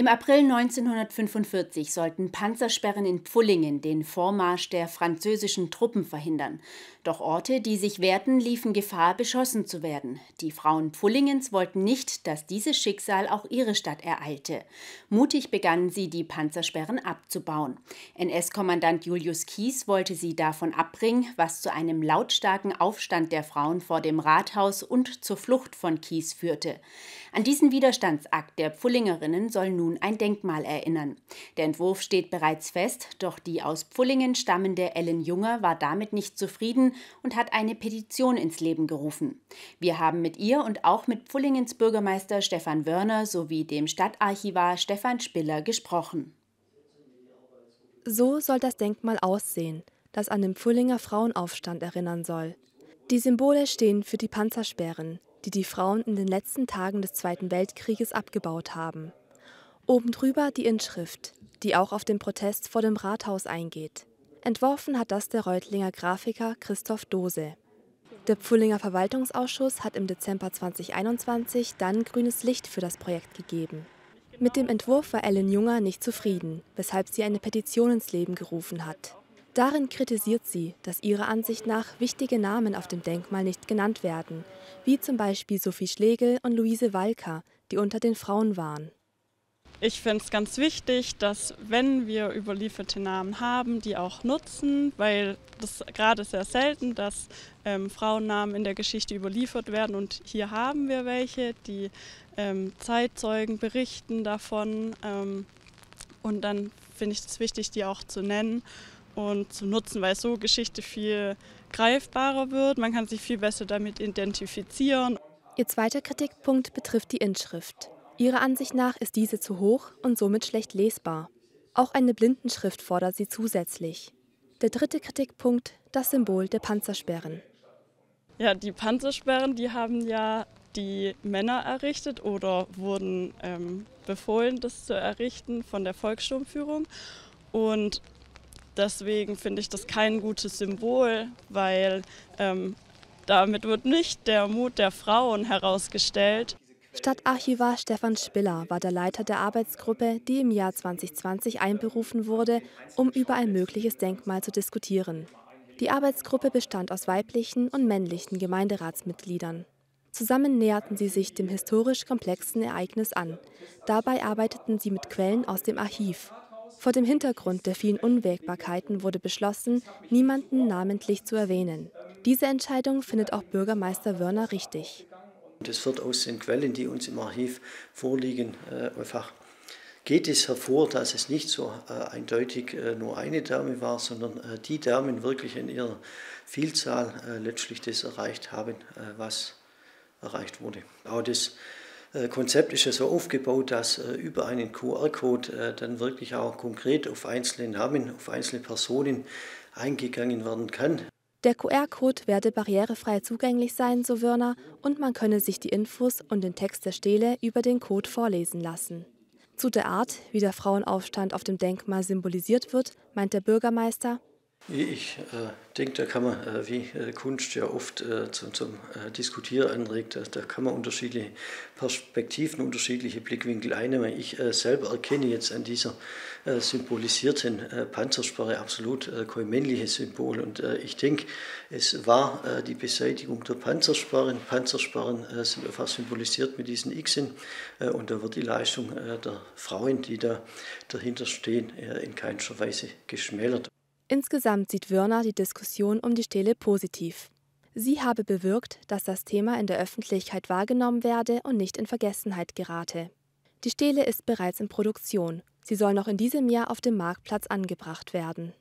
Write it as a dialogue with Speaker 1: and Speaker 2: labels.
Speaker 1: Im April 1945 sollten Panzersperren in Pfullingen den Vormarsch der französischen Truppen verhindern. Doch Orte, die sich wehrten, liefen Gefahr, beschossen zu werden. Die Frauen Pfullingens wollten nicht, dass dieses Schicksal auch ihre Stadt ereilte. Mutig begannen sie, die Panzersperren abzubauen. NS-Kommandant Julius Kies wollte sie davon abbringen, was zu einem lautstarken Aufstand der Frauen vor dem Rathaus und zur Flucht von Kies führte. An diesen Widerstandsakt der Pfullingerinnen soll nun ein Denkmal erinnern. Der Entwurf steht bereits fest, doch die aus Pfullingen stammende Ellen Junger war damit nicht zufrieden und hat eine Petition ins Leben gerufen. Wir haben mit ihr und auch mit Pfullingens Bürgermeister Stefan Wörner sowie dem Stadtarchivar Stefan Spiller gesprochen.
Speaker 2: So soll das Denkmal aussehen, das an den Pfullinger Frauenaufstand erinnern soll. Die Symbole stehen für die Panzersperren, die die Frauen in den letzten Tagen des Zweiten Weltkrieges abgebaut haben. Oben drüber die Inschrift, die auch auf den Protest vor dem Rathaus eingeht. Entworfen hat das der Reutlinger Grafiker Christoph Dose. Der Pfullinger Verwaltungsausschuss hat im Dezember 2021 dann grünes Licht für das Projekt gegeben. Mit dem Entwurf war Ellen Junger nicht zufrieden, weshalb sie eine Petition ins Leben gerufen hat. Darin kritisiert sie, dass ihrer Ansicht nach wichtige Namen auf dem Denkmal nicht genannt werden, wie zum Beispiel Sophie Schlegel und Luise Walker, die unter den Frauen waren.
Speaker 3: Ich finde es ganz wichtig, dass wenn wir überlieferte Namen haben, die auch nutzen, weil das gerade sehr selten, dass ähm, Frauennamen in der Geschichte überliefert werden und hier haben wir welche, die ähm, Zeitzeugen berichten davon ähm, und dann finde ich es wichtig, die auch zu nennen und zu nutzen, weil so Geschichte viel greifbarer wird. Man kann sich viel besser damit identifizieren.
Speaker 2: Ihr zweiter Kritikpunkt betrifft die Inschrift. Ihrer Ansicht nach ist diese zu hoch und somit schlecht lesbar. Auch eine Blindenschrift fordert sie zusätzlich. Der dritte Kritikpunkt, das Symbol der Panzersperren.
Speaker 3: Ja, die Panzersperren, die haben ja die Männer errichtet oder wurden ähm, befohlen, das zu errichten von der Volkssturmführung. Und Deswegen finde ich das kein gutes Symbol, weil ähm, damit wird nicht der Mut der Frauen herausgestellt.
Speaker 2: Stadtarchivar Stefan Spiller war der Leiter der Arbeitsgruppe, die im Jahr 2020 einberufen wurde, um über ein mögliches Denkmal zu diskutieren. Die Arbeitsgruppe bestand aus weiblichen und männlichen Gemeinderatsmitgliedern. Zusammen näherten sie sich dem historisch komplexen Ereignis an. Dabei arbeiteten sie mit Quellen aus dem Archiv. Vor dem Hintergrund der vielen Unwägbarkeiten wurde beschlossen, niemanden namentlich zu erwähnen. Diese Entscheidung findet auch Bürgermeister Wörner richtig.
Speaker 4: Das wird aus den Quellen, die uns im Archiv vorliegen, äh, einfach geht es hervor, dass es nicht so äh, eindeutig äh, nur eine Dame war, sondern die Damen wirklich in ihrer Vielzahl letztlich das erreicht haben, was erreicht wurde. Auch das Konzept ist ja so aufgebaut, dass über einen QR-Code dann wirklich auch konkret auf einzelne Namen, auf einzelne Personen eingegangen werden kann.
Speaker 2: Der QR-Code werde barrierefrei zugänglich sein, so Wörner, und man könne sich die Infos und den Text der Stele über den Code vorlesen lassen. Zu der Art, wie der Frauenaufstand auf dem Denkmal symbolisiert wird, meint der Bürgermeister,
Speaker 4: ich äh, denke, da kann man, äh, wie äh, Kunst ja oft äh, zum, zum äh, Diskutieren anregt, da kann man unterschiedliche Perspektiven, unterschiedliche Blickwinkel einnehmen. Ich äh, selber erkenne jetzt an dieser symbolisierten Panzersperre absolut kein männliches Symbol. Und ich denke, es war die Beseitigung der Panzersperren. Panzersperren sind einfach symbolisiert mit diesen Xen. und da wird die Leistung der Frauen, die da dahinter stehen, in keinster Weise geschmälert.
Speaker 2: Insgesamt sieht Wörner die Diskussion um die Stele positiv. Sie habe bewirkt, dass das Thema in der Öffentlichkeit wahrgenommen werde und nicht in Vergessenheit gerate. Die Stele ist bereits in Produktion. Sie soll noch in diesem Jahr auf dem Marktplatz angebracht werden